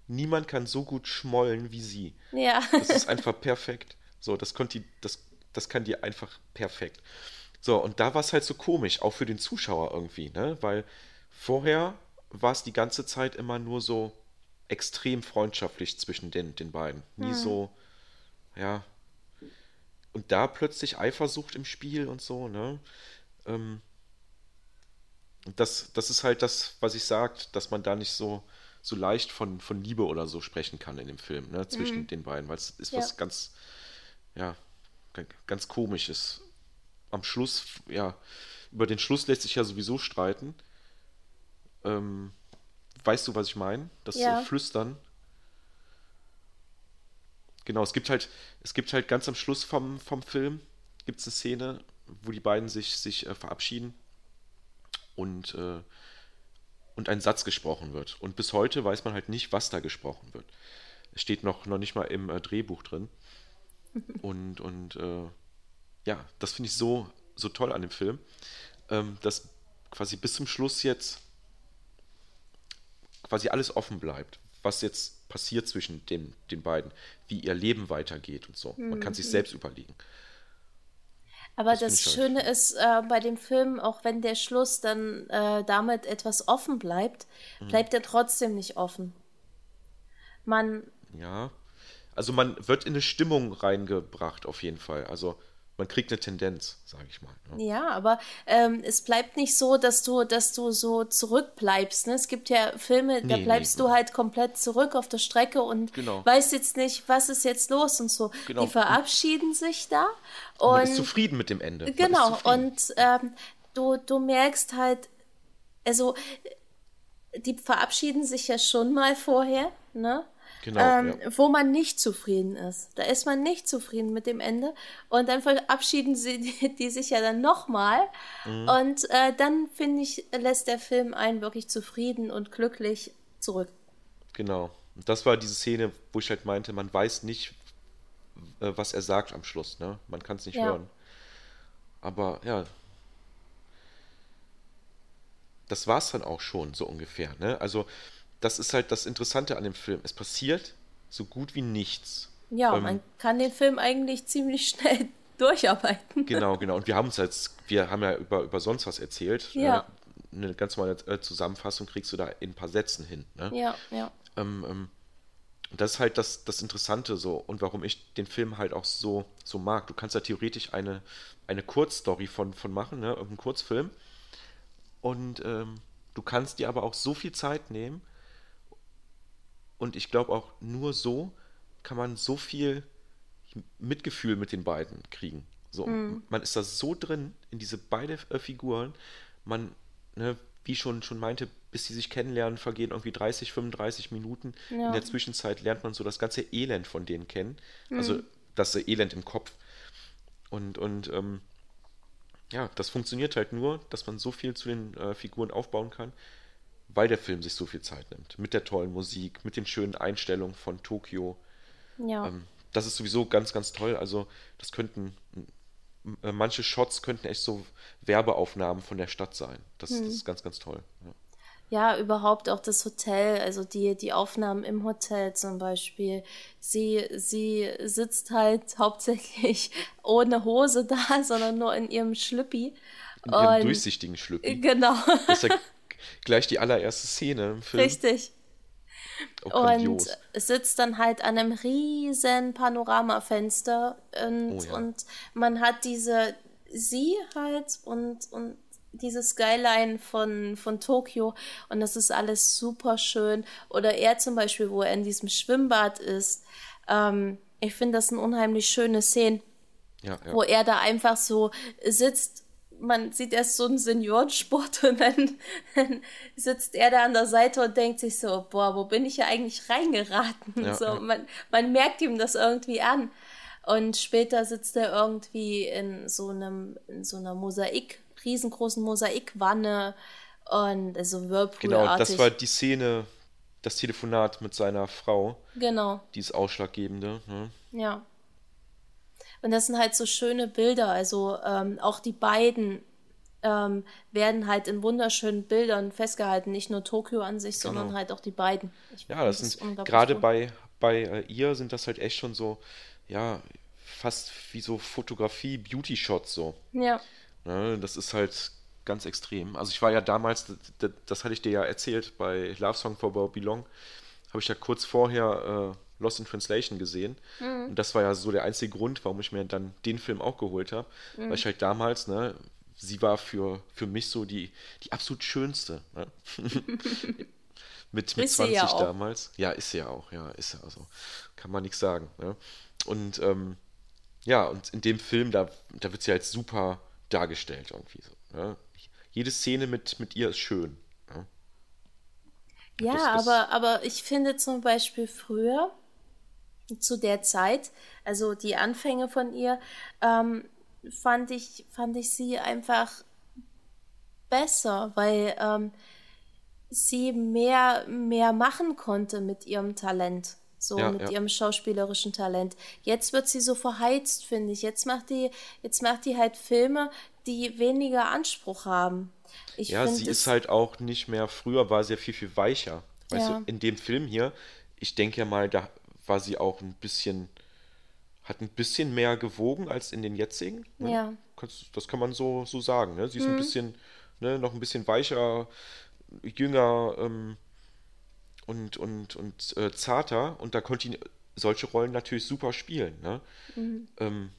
Niemand kann so gut schmollen wie sie. Ja. Das ist einfach perfekt. So, das, die, das, das kann die einfach perfekt. So, und da war es halt so komisch, auch für den Zuschauer irgendwie, ne? Weil vorher war es die ganze Zeit immer nur so extrem freundschaftlich zwischen den, den beiden. Nie hm. so, ja. Und da plötzlich Eifersucht im Spiel und so, ne? Ähm, das, das ist halt das, was ich sagt, dass man da nicht so, so leicht von, von Liebe oder so sprechen kann in dem Film, ne? Zwischen mhm. den beiden, weil es ist ja. was ganz, ja, ganz komisches am Schluss, ja, über den Schluss lässt sich ja sowieso streiten. Ähm, weißt du, was ich meine? Das ja. Flüstern. Genau, es gibt halt, es gibt halt ganz am Schluss vom, vom Film gibt es eine Szene, wo die beiden sich, sich äh, verabschieden und, äh, und ein Satz gesprochen wird. Und bis heute weiß man halt nicht, was da gesprochen wird. Es steht noch, noch nicht mal im äh, Drehbuch drin. Und, und äh, ja, das finde ich so, so toll an dem Film, ähm, dass quasi bis zum Schluss jetzt quasi alles offen bleibt, was jetzt passiert zwischen den, den beiden, wie ihr Leben weitergeht und so. Man kann sich mhm. selbst überlegen. Aber das, das Schöne halt. ist äh, bei dem Film, auch wenn der Schluss dann äh, damit etwas offen bleibt, mhm. bleibt er trotzdem nicht offen. Man. Ja. Also man wird in eine Stimmung reingebracht, auf jeden Fall. Also man kriegt eine Tendenz, sage ich mal. Ja, ja aber ähm, es bleibt nicht so, dass du, dass du so zurückbleibst. Ne? Es gibt ja Filme, nee, da bleibst nee, du halt komplett zurück auf der Strecke und genau. weißt jetzt nicht, was ist jetzt los und so. Genau. Die verabschieden sich da. Und man ist zufrieden mit dem Ende. Genau, und ähm, du, du merkst halt, also die verabschieden sich ja schon mal vorher, ne? Genau, ähm, ja. wo man nicht zufrieden ist. Da ist man nicht zufrieden mit dem Ende und dann verabschieden sie die, die sich ja dann nochmal mhm. und äh, dann finde ich lässt der Film einen wirklich zufrieden und glücklich zurück. Genau. Und das war diese Szene, wo ich halt meinte, man weiß nicht, äh, was er sagt am Schluss. Ne? Man kann es nicht ja. hören. Aber ja, das war es dann auch schon so ungefähr. Ne? Also das ist halt das Interessante an dem Film. Es passiert so gut wie nichts. Ja, ähm, man kann den Film eigentlich ziemlich schnell durcharbeiten. Genau, genau. Und wir haben uns jetzt, wir haben ja über, über sonst was erzählt. Ja. Äh, eine ganz normale äh, Zusammenfassung kriegst du da in ein paar Sätzen hin. Ne? Ja, ja. Ähm, ähm, das ist halt das, das Interessante so und warum ich den Film halt auch so, so mag. Du kannst da theoretisch eine, eine Kurzstory von, von machen, ne? irgendeinen Kurzfilm. Und ähm, du kannst dir aber auch so viel Zeit nehmen, und ich glaube auch nur so kann man so viel Mitgefühl mit den beiden kriegen. So, mhm. Man ist da so drin in diese beiden äh, Figuren. Man, ne, wie schon, schon meinte, bis sie sich kennenlernen, vergehen irgendwie 30, 35 Minuten. Ja. In der Zwischenzeit lernt man so das ganze Elend von denen kennen. Also mhm. Also das Elend im Kopf. Und, und ähm, ja, das funktioniert halt nur, dass man so viel zu den äh, Figuren aufbauen kann, weil der Film sich so viel Zeit nimmt. Mit der tollen Musik, mit den schönen Einstellungen von Tokio. Ja. Ähm, das ist sowieso ganz, ganz toll. Also, das könnten, äh, manche Shots könnten echt so Werbeaufnahmen von der Stadt sein. Das, hm. das ist ganz, ganz toll. Ja. Ja, überhaupt auch das Hotel, also die, die Aufnahmen im Hotel zum Beispiel. Sie, sie sitzt halt hauptsächlich ohne Hose da, sondern nur in ihrem Schlüppi. In ihrem durchsichtigen Schlüppi. Genau. Das ist ja gleich die allererste Szene im Film. Richtig. Oh, und sitzt dann halt an einem riesen Panoramafenster und, oh, ja. und man hat diese, sie halt und, und diese Skyline von, von Tokio und das ist alles super schön. Oder er zum Beispiel, wo er in diesem Schwimmbad ist. Ähm, ich finde das eine unheimlich schöne Szene, ja, ja. wo er da einfach so sitzt man sieht erst so einen Seniorensport und dann, dann, sitzt er da an der Seite und denkt sich so, boah, wo bin ich ja eigentlich reingeraten? Ja, so, ja. Man, man merkt ihm das irgendwie an. Und später sitzt er irgendwie in so einem, in so einer Mosaik riesengroßen Mosaikwanne und also Whirlpool-artig. Genau, das war die Szene, das Telefonat mit seiner Frau. Genau. Dieses Ausschlaggebende. Ne? Ja. Und das sind halt so schöne Bilder. Also ähm, auch die beiden ähm, werden halt in wunderschönen Bildern festgehalten. Nicht nur Tokio an sich, genau. sondern halt auch die beiden. Ich ja, das sind gerade bei, bei äh, ihr sind das halt echt schon so, ja, fast wie so Fotografie, Beauty-Shots so. Ja. Ne, das ist halt ganz extrem. Also ich war ja damals, das, das hatte ich dir ja erzählt, bei Love Song for Bobby Long, habe ich ja kurz vorher äh, Lost in Translation gesehen. Mhm. Und das war ja so der einzige Grund, warum ich mir dann den Film auch geholt habe. Mhm. Weil ich halt damals, ne, sie war für, für mich so die, die absolut schönste. Ne? mit, mit 20 ja damals. Ja, ist sie ja auch, ja, ist ja also. Kann man nichts sagen. Ne? Und ähm, ja, und in dem Film, da, da wird sie halt super dargestellt irgendwie so. Ne? Jede Szene mit, mit ihr ist schön. Ne? Ja, das, das, aber, aber ich finde zum Beispiel früher, zu der Zeit, also die Anfänge von ihr, ähm, fand ich, fand ich sie einfach besser, weil ähm, sie mehr, mehr machen konnte mit ihrem Talent. So ja, mit ja. ihrem schauspielerischen Talent. Jetzt wird sie so verheizt, finde ich. Jetzt macht die, jetzt macht die halt Filme, die weniger Anspruch haben. Ich ja, sie ist halt auch nicht mehr, früher war sie ja viel, viel weicher. Weißt ja. du, in dem Film hier, ich denke ja mal, da war sie auch ein bisschen hat ein bisschen mehr gewogen als in den jetzigen. Ne? Ja. Das kann man so, so sagen. Ne? Sie ist mhm. ein bisschen, ne, noch ein bisschen weicher, jünger ähm, und, und, und äh, zarter. Und da konnte die solche Rollen natürlich super spielen. Ne? Mhm. Ähm,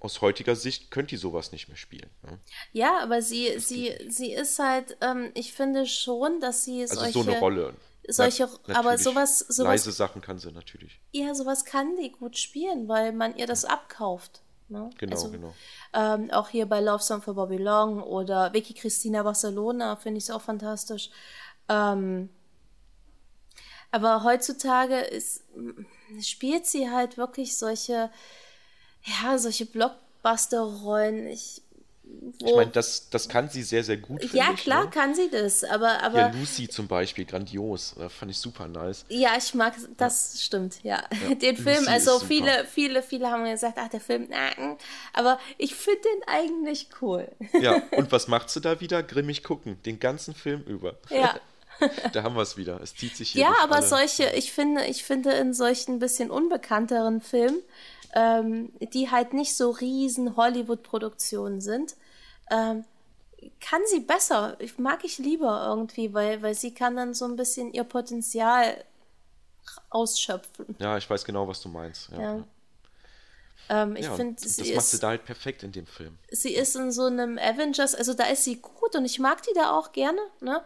aus heutiger Sicht könnte die sowas nicht mehr spielen. Ne? Ja, aber sie, sie, sie ist halt, ähm, ich finde schon, dass sie also solche... so eine Rolle solche, Na, aber sowas, sowas. Leise Sachen kann sie natürlich. Ja, sowas kann die gut spielen, weil man ihr das abkauft. Ne? Genau, also, genau. Ähm, auch hier bei Love Song for Bobby Long oder Vicky Cristina Barcelona finde ich es auch fantastisch. Ähm, aber heutzutage ist, spielt sie halt wirklich solche, ja, solche Blockbuster-Rollen. Ich ich meine, das, das kann sie sehr, sehr gut. Ja, ich, klar ne? kann sie das, aber. aber ja, Lucy zum Beispiel, grandios. Das fand ich super nice. Ja, ich mag, das ja. stimmt, ja. ja. Den Film, Lucy also viele, viele, viele haben gesagt, ach, der Film, na, aber ich finde den eigentlich cool. Ja, und was macht sie da wieder? Grimmig gucken, den ganzen Film über. Ja. da haben wir es wieder. Es zieht sich hier. Ja, aber alle. solche, ich finde, ich finde in solchen bisschen unbekannteren Filmen, ähm, die halt nicht so riesen Hollywood-Produktionen sind, ähm, kann sie besser. Ich mag ich lieber irgendwie, weil, weil sie kann dann so ein bisschen ihr Potenzial ausschöpfen. Ja, ich weiß genau, was du meinst. Ja. ja. Ähm, ich ja, finde, das macht ist, sie da halt perfekt in dem Film. Sie ist in so einem Avengers, also da ist sie gut und ich mag die da auch gerne, ne?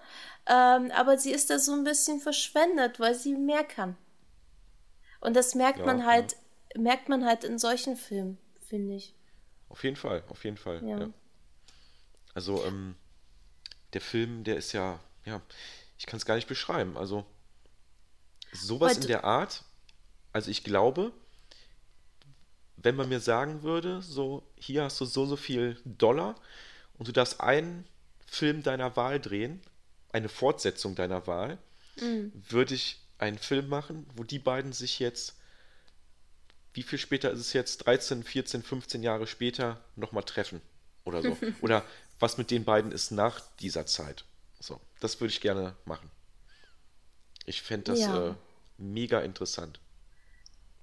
Ähm, aber sie ist da so ein bisschen verschwendet, weil sie mehr kann. Und das merkt ja, man halt, merkt man halt in solchen Filmen, finde ich. Auf jeden Fall, auf jeden Fall. Ja. Also ähm, der Film, der ist ja, ja, ich kann es gar nicht beschreiben. Also sowas in der Art, also ich glaube, wenn man mir sagen würde, so hier hast du so so viel Dollar und du darfst einen Film deiner Wahl drehen, eine Fortsetzung deiner Wahl, mhm. würde ich einen Film machen, wo die beiden sich jetzt, wie viel später ist es jetzt, 13, 14, 15 Jahre später, nochmal treffen oder so. oder was mit den beiden ist nach dieser Zeit. So, das würde ich gerne machen. Ich fände das ja. äh, mega interessant.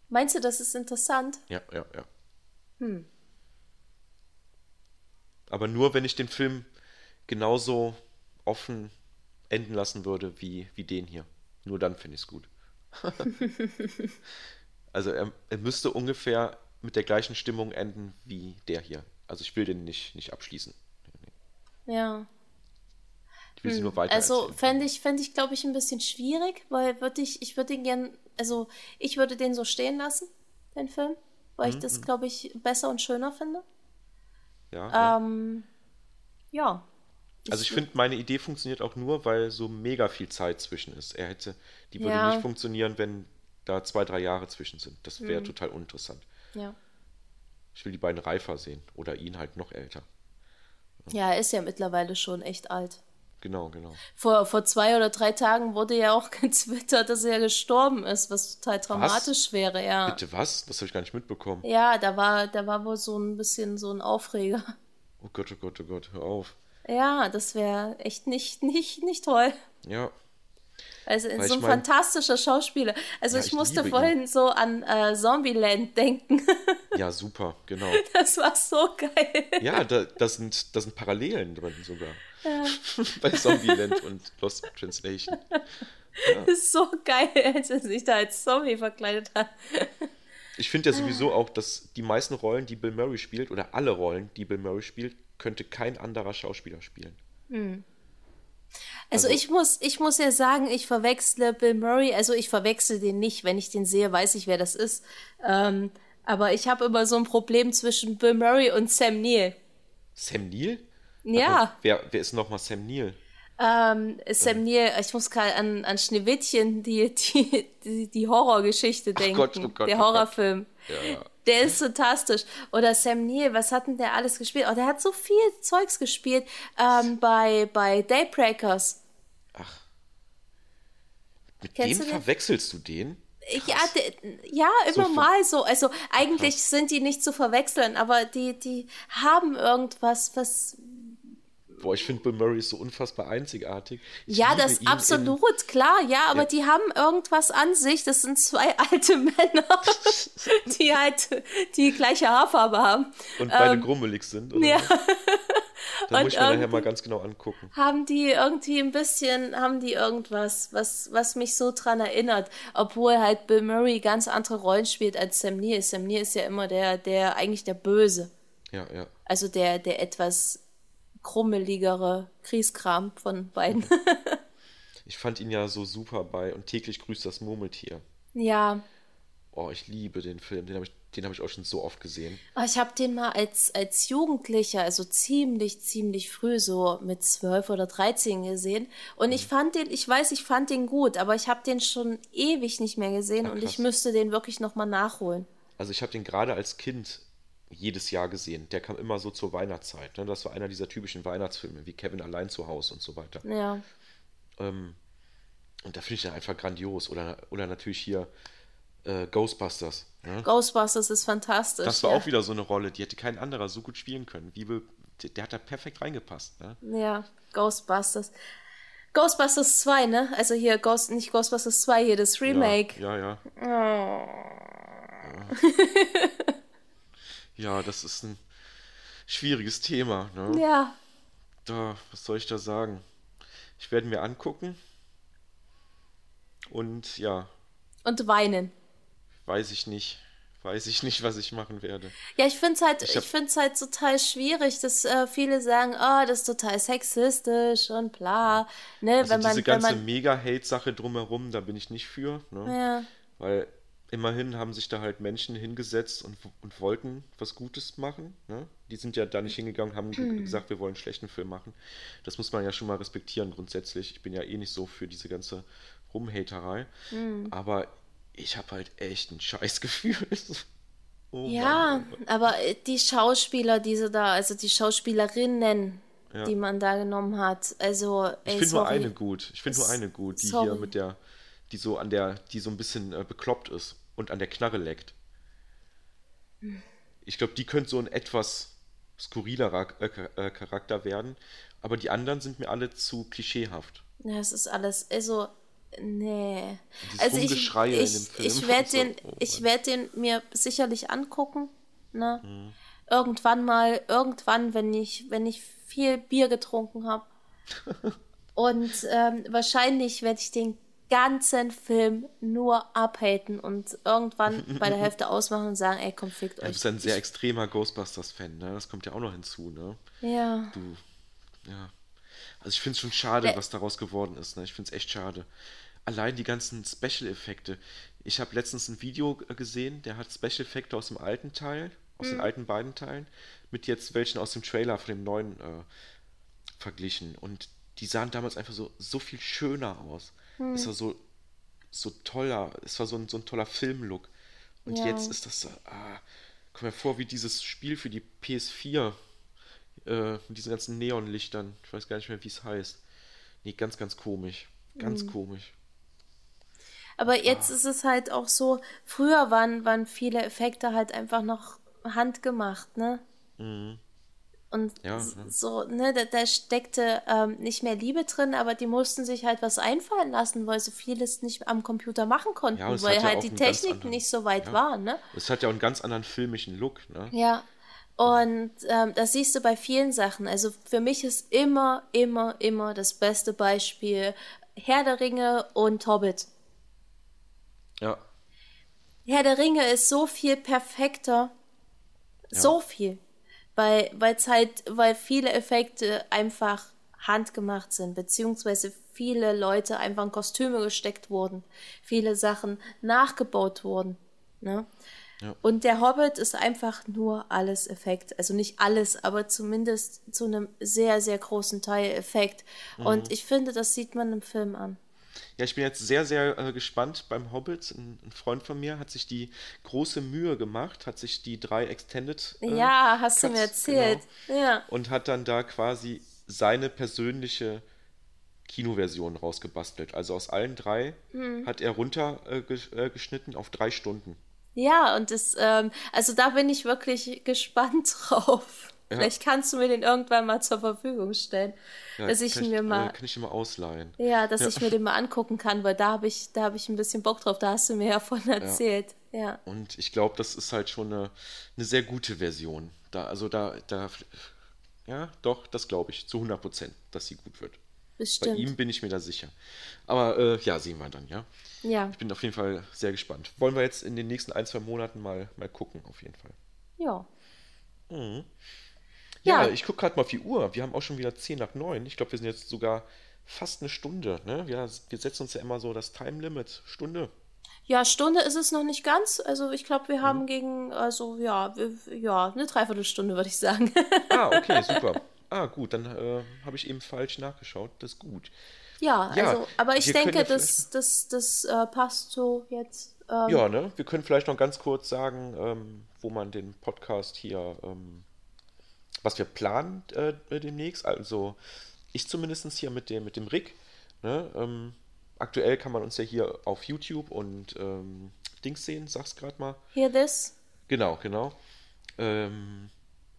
Meinst du, das ist interessant? Ja, ja, ja. Hm. Aber nur, wenn ich den Film genauso offen enden lassen würde wie, wie den hier. Nur dann finde ich es gut. also er, er müsste ungefähr mit der gleichen Stimmung enden wie der hier. Also ich will den nicht, nicht abschließen. Ja. Ich will hm. sie nur weiter. Also fände ich, fänd ich glaube ich, ein bisschen schwierig, weil würde ich, ich würde den gern, also ich würde den so stehen lassen, den Film, weil mhm. ich das, hm. glaube ich, besser und schöner finde. Ja. Ähm, ja. Also ich finde, meine Idee funktioniert auch nur, weil so mega viel Zeit zwischen ist. Er hätte, die würde ja. nicht funktionieren, wenn da zwei, drei Jahre zwischen sind. Das wäre mhm. total uninteressant. Ja. Ich will die beiden reifer sehen oder ihn halt noch älter. Ja, er ist ja mittlerweile schon echt alt. Genau, genau. Vor, vor zwei oder drei Tagen wurde ja auch getwittert, dass er gestorben ist, was total dramatisch was? wäre, ja. Bitte was? Das habe ich gar nicht mitbekommen. Ja, da war, da war wohl so ein bisschen so ein Aufreger. Oh Gott, oh Gott, oh Gott, hör auf. Ja, das wäre echt nicht, nicht, nicht toll. Ja. Also in so ein mein, fantastischer Schauspieler. Also ja, ich, ich musste vorhin ihn. so an äh, Zombieland denken. ja, super, genau. Das war so geil. Ja, da, das, sind, das sind Parallelen drin sogar. Ja. Bei Zombieland und Lost Translation. Ja. Das ist so geil, als er sich da als Zombie verkleidet hat. Ich finde ja sowieso auch, dass die meisten Rollen, die Bill Murray spielt, oder alle Rollen, die Bill Murray spielt, könnte kein anderer Schauspieler spielen. Hm. Also, also, ich muss, ich muss ja sagen, ich verwechsle Bill Murray, also ich verwechsel den nicht. Wenn ich den sehe, weiß ich, wer das ist. Ähm, aber ich habe immer so ein Problem zwischen Bill Murray und Sam Neill. Sam Neill? Ja. wer, wer ist nochmal Sam Neill? Ähm, Sam Neill, ich muss gerade an, an Schneewittchen, die, die, die, die Horrorgeschichte denken. Gott, oh Gott, der oh Horrorfilm. Ja, ja. Der ist fantastisch. Oder Sam Neill, was hat denn der alles gespielt? Oh, der hat so viel Zeugs gespielt ähm, bei, bei Daybreakers. Ach. Mit Kennst dem verwechselst du den? Ja, de, ja, immer so mal so. Also eigentlich Krass. sind die nicht zu verwechseln, aber die, die haben irgendwas, was, Boah, ich finde Bill Murray ist so unfassbar einzigartig. Ich ja, das ist absolut klar, ja, aber ja. die haben irgendwas an sich. Das sind zwei alte Männer, die halt die gleiche Haarfarbe haben. Und beide ähm, grummelig sind, oder? Ja. Da muss ich mir nachher mal ganz genau angucken. Haben die irgendwie ein bisschen, haben die irgendwas, was, was mich so dran erinnert, obwohl halt Bill Murray ganz andere Rollen spielt als Sam Neill. Sam Neill ist ja immer der, der eigentlich der Böse. Ja, ja. Also der, der etwas krummeligere Kriegskram von beiden. ich fand ihn ja so super bei und täglich grüßt das Murmeltier. Ja. Oh, ich liebe den Film. Den habe ich, hab ich auch schon so oft gesehen. Oh, ich habe den mal als, als Jugendlicher, also ziemlich, ziemlich früh, so mit 12 oder 13 gesehen. Und mhm. ich fand den, ich weiß, ich fand den gut, aber ich habe den schon ewig nicht mehr gesehen Ach, und ich müsste den wirklich nochmal nachholen. Also ich habe den gerade als Kind jedes Jahr gesehen. Der kam immer so zur Weihnachtszeit. Ne? Das war einer dieser typischen Weihnachtsfilme, wie Kevin allein zu Hause und so weiter. Ja. Ähm, und da finde ich den einfach grandios. Oder, oder natürlich hier äh, Ghostbusters. Ne? Ghostbusters ist fantastisch. Das war ja. auch wieder so eine Rolle, die hätte kein anderer so gut spielen können. Wie wir, der hat da perfekt reingepasst. Ne? Ja, Ghostbusters. Ghostbusters 2, ne? Also hier Ghost, nicht Ghostbusters 2, hier das Remake. Ja, ja. ja. Oh. ja. Ja, das ist ein schwieriges Thema. Ne? Ja. Da, was soll ich da sagen? Ich werde mir angucken. Und ja. Und weinen. Weiß ich nicht. Weiß ich nicht, was ich machen werde. Ja, ich finde es halt, ich, ich finde halt total schwierig, dass äh, viele sagen, oh, das ist total sexistisch und bla. Ne, also wenn man, diese ganze man... Mega-Hate-Sache drumherum, da bin ich nicht für. Ne? Ja. Weil immerhin haben sich da halt Menschen hingesetzt und, und wollten was Gutes machen. Ne? Die sind ja da nicht hingegangen, haben hm. gesagt, wir wollen einen schlechten Film machen. Das muss man ja schon mal respektieren grundsätzlich. Ich bin ja eh nicht so für diese ganze Rumhaterei. Hm. Aber ich habe halt echt ein Scheißgefühl. oh ja, Mann. aber die Schauspieler, diese da, also die Schauspielerinnen, ja. die man da genommen hat, also. ich finde nur eine gut. Ich finde nur eine gut, die sorry. hier mit der die so an der, die so ein bisschen äh, bekloppt ist und an der Knarre leckt. Ich glaube, die könnte so ein etwas skurrilerer äh, äh, Charakter werden, aber die anderen sind mir alle zu klischeehaft. Ja, es ist alles, also, nee. Also ich, ich, ich werde den, oh ich werde den mir sicherlich angucken, ne? Mhm. Irgendwann mal, irgendwann, wenn ich, wenn ich viel Bier getrunken habe. Und ähm, wahrscheinlich werde ich den ganzen Film nur abhaten und irgendwann bei der Hälfte ausmachen und sagen, ey, komm, fickt euch. Du bist ein sehr extremer Ghostbusters-Fan, ne? Das kommt ja auch noch hinzu, ne? Ja. Du, ja. Also ich finde es schon schade, was daraus geworden ist, ne? Ich finde es echt schade. Allein die ganzen Special-Effekte. Ich habe letztens ein Video gesehen, der hat Special-Effekte aus dem alten Teil, aus mhm. den alten beiden Teilen, mit jetzt welchen aus dem Trailer von dem neuen äh, verglichen. Und die sahen damals einfach so, so viel schöner aus. Hm. Es war so, so toller, es war so ein, so ein toller Filmlook. Und ja. jetzt ist das so, ah, komm mir vor wie dieses Spiel für die PS4. Äh, mit diesen ganzen Neonlichtern. Ich weiß gar nicht mehr, wie es heißt. Nee, ganz, ganz komisch. Ganz mhm. komisch. Aber jetzt ah. ist es halt auch so, früher waren, waren viele Effekte halt einfach noch handgemacht, ne? Mhm. Und ja, so, ne, da, da steckte ähm, nicht mehr Liebe drin, aber die mussten sich halt was einfallen lassen, weil sie vieles nicht am Computer machen konnten, ja, weil halt die Technik anderen, nicht so weit ja. war, ne? Es hat ja auch einen ganz anderen filmischen Look, ne? Ja. Und ähm, das siehst du bei vielen Sachen. Also für mich ist immer, immer, immer das beste Beispiel Herr der Ringe und Hobbit. Ja. Herr der Ringe ist so viel perfekter. So viel. Weil, weil's halt, weil viele Effekte einfach handgemacht sind, beziehungsweise viele Leute einfach in Kostüme gesteckt wurden, viele Sachen nachgebaut wurden. Ne? Ja. Und der Hobbit ist einfach nur alles Effekt. Also nicht alles, aber zumindest zu einem sehr, sehr großen Teil Effekt. Mhm. Und ich finde, das sieht man im Film an. Ja, ich bin jetzt sehr, sehr äh, gespannt beim Hobbit. Ein, ein, Freund von mir hat sich die große Mühe gemacht, hat sich die drei Extended. Äh, ja, hast Cuts, du mir erzählt. Genau, ja. Und hat dann da quasi seine persönliche Kinoversion rausgebastelt. Also aus allen drei hm. hat er runtergeschnitten äh, auf drei Stunden. Ja, und das, ähm, also da bin ich wirklich gespannt drauf. Ja. Vielleicht kannst du mir den irgendwann mal zur Verfügung stellen. Ja, dass ich kann mir mal. Kann ich ihn mal ausleihen. Ja, dass ja. ich mir den mal angucken kann, weil da habe ich, da ich ein bisschen Bock drauf. Da hast du mir ja von erzählt. Ja. ja. Und ich glaube, das ist halt schon eine, eine sehr gute Version. Da, also da, da, ja, doch, das glaube ich zu 100 Prozent, dass sie gut wird. Bestimmt. Bei ihm bin ich mir da sicher. Aber äh, ja, sehen wir dann, ja. Ja. Ich bin auf jeden Fall sehr gespannt. Wollen wir jetzt in den nächsten ein, zwei Monaten mal, mal gucken, auf jeden Fall. Ja. Mhm. Ja, ja. ich gucke gerade mal auf die Uhr. Wir haben auch schon wieder 10 nach 9. Ich glaube, wir sind jetzt sogar fast eine Stunde. Ne? Wir, wir setzen uns ja immer so das Time Limit. Stunde. Ja, Stunde ist es noch nicht ganz. Also ich glaube, wir haben mhm. gegen, also ja, ja, eine Dreiviertelstunde, würde ich sagen. ah, okay, super. Ah, gut, dann äh, habe ich eben falsch nachgeschaut. Das ist gut. Ja, ja also, aber ich denke, das, das, das äh, passt so jetzt. Ähm, ja, ne? Wir können vielleicht noch ganz kurz sagen, ähm, wo man den Podcast hier ähm, was wir planen äh, demnächst. Also ich zumindest hier mit dem, mit dem Rick. Ne? Ähm, aktuell kann man uns ja hier auf YouTube und ähm, Dings sehen, sag's gerade mal. Hear this. Genau, genau. Ähm,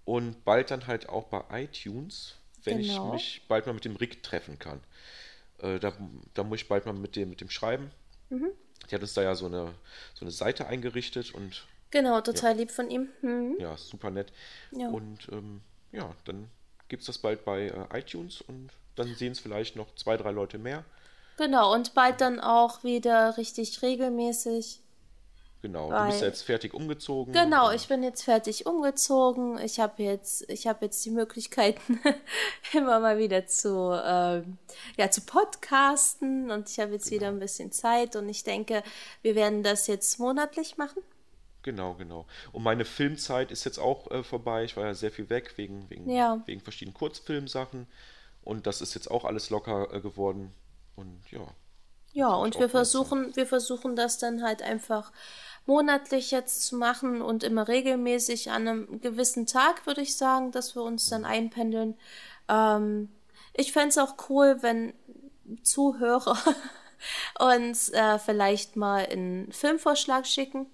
und bald dann halt auch bei iTunes, wenn genau. ich mich bald mal mit dem Rick treffen kann. Äh, da, da muss ich bald mal mit dem, mit dem schreiben. Mhm. Die hat uns da ja so eine, so eine Seite eingerichtet und. Genau, total ja. lieb von ihm. Mhm. Ja, super nett. Ja. Und ähm, ja, dann gibt es das bald bei äh, iTunes und dann sehen es vielleicht noch zwei, drei Leute mehr. Genau, und bald dann auch wieder richtig regelmäßig. Genau, du bist jetzt fertig umgezogen. Genau, ich bin jetzt fertig umgezogen. Ich habe jetzt, ich habe jetzt die Möglichkeiten, immer mal wieder zu, ähm, ja, zu podcasten und ich habe jetzt genau. wieder ein bisschen Zeit und ich denke, wir werden das jetzt monatlich machen. Genau, genau. Und meine Filmzeit ist jetzt auch äh, vorbei. Ich war ja sehr viel weg wegen, wegen, ja. wegen verschiedenen Kurzfilmsachen. Und das ist jetzt auch alles locker äh, geworden. Und ja. Ja, und wir versuchen, wir versuchen das dann halt einfach monatlich jetzt zu machen und immer regelmäßig an einem gewissen Tag, würde ich sagen, dass wir uns dann einpendeln. Ähm, ich fände es auch cool, wenn Zuhörer uns äh, vielleicht mal einen Filmvorschlag schicken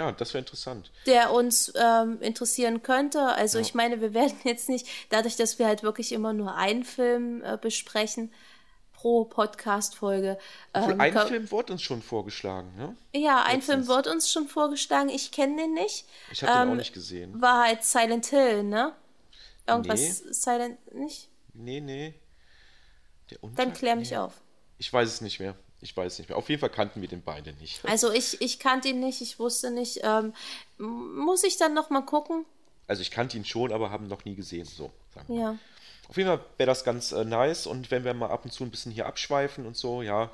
ja, das wäre interessant. Der uns ähm, interessieren könnte. Also ja. ich meine, wir werden jetzt nicht, dadurch, dass wir halt wirklich immer nur einen Film äh, besprechen pro Podcast-Folge. Ähm, ein Film wurde uns schon vorgeschlagen, ne? Ja, ein Letztens. Film wurde uns schon vorgeschlagen. Ich kenne den nicht. Ich habe ähm, den auch ähm, nicht gesehen. War halt Silent Hill, ne? Irgendwas nee. Silent, nicht? Nee, nee. Dann klär mich nee. auf. Ich weiß es nicht mehr. Ich weiß nicht mehr. Auf jeden Fall kannten wir den beide nicht. Also ich, ich kannte ihn nicht, ich wusste nicht. Ähm, muss ich dann noch mal gucken? Also ich kannte ihn schon, aber haben noch nie gesehen. So, sagen. Ja. Auf jeden Fall wäre das ganz äh, nice und wenn wir mal ab und zu ein bisschen hier abschweifen und so, ja,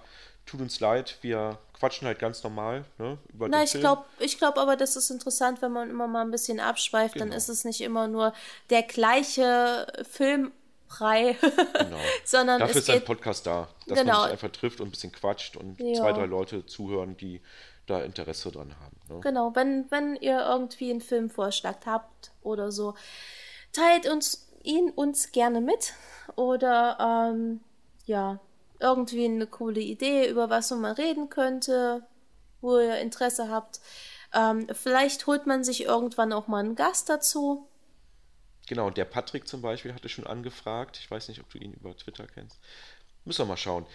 tut uns leid, wir quatschen halt ganz normal ne, über Na, ich glaube ich glaub aber, das ist interessant, wenn man immer mal ein bisschen abschweift, genau. dann ist es nicht immer nur der gleiche Film frei. Genau. Sondern Dafür ist ein Podcast da, dass genau. man sich einfach trifft und ein bisschen quatscht und ja. zwei, drei Leute zuhören, die da Interesse dran haben. Ne? Genau, wenn, wenn ihr irgendwie einen Filmvorschlag habt oder so, teilt uns ihn uns gerne mit oder ähm, ja, irgendwie eine coole Idee, über was man mal reden könnte, wo ihr Interesse habt. Ähm, vielleicht holt man sich irgendwann auch mal einen Gast dazu. Genau, der Patrick zum Beispiel hatte schon angefragt. Ich weiß nicht, ob du ihn über Twitter kennst. Müssen wir mal schauen.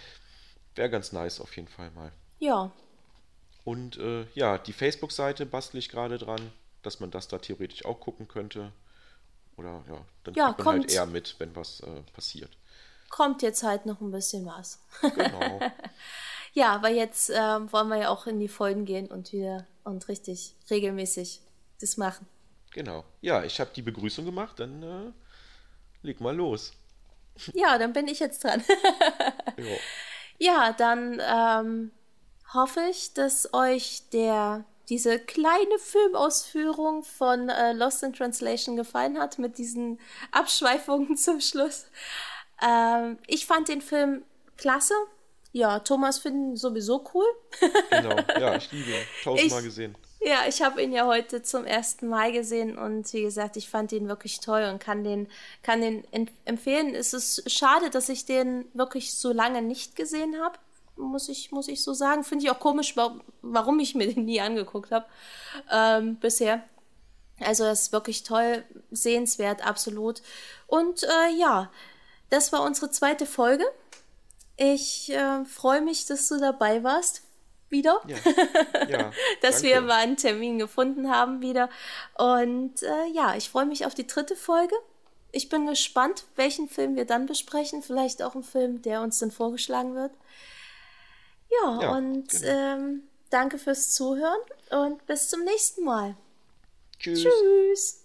Wäre ganz nice auf jeden Fall mal. Ja. Und äh, ja, die Facebook-Seite bastel ich gerade dran, dass man das da theoretisch auch gucken könnte. Oder ja, dann ja, kriegt man halt eher mit, wenn was äh, passiert. Kommt jetzt halt noch ein bisschen was. Genau. ja, aber jetzt äh, wollen wir ja auch in die Folgen gehen und wieder und richtig regelmäßig das machen. Genau. Ja, ich habe die Begrüßung gemacht, dann äh, leg mal los. Ja, dann bin ich jetzt dran. ja, dann ähm, hoffe ich, dass euch der diese kleine Filmausführung von äh, Lost in Translation gefallen hat mit diesen Abschweifungen zum Schluss. Ähm, ich fand den Film klasse. Ja, Thomas finden sowieso cool. genau, ja, ich liebe ihn. Tausendmal gesehen. Ja, ich habe ihn ja heute zum ersten Mal gesehen und wie gesagt, ich fand ihn wirklich toll und kann den, kann den empfehlen. Es ist schade, dass ich den wirklich so lange nicht gesehen habe, muss ich, muss ich so sagen. Finde ich auch komisch, warum ich mir den nie angeguckt habe ähm, bisher. Also das ist wirklich toll, sehenswert, absolut. Und äh, ja, das war unsere zweite Folge. Ich äh, freue mich, dass du dabei warst wieder. Ja. ja dass danke. wir mal einen Termin gefunden haben wieder. Und äh, ja, ich freue mich auf die dritte Folge. Ich bin gespannt, welchen Film wir dann besprechen. Vielleicht auch einen Film, der uns dann vorgeschlagen wird. Ja, ja und genau. ähm, danke fürs Zuhören und bis zum nächsten Mal. Tschüss. Tschüss.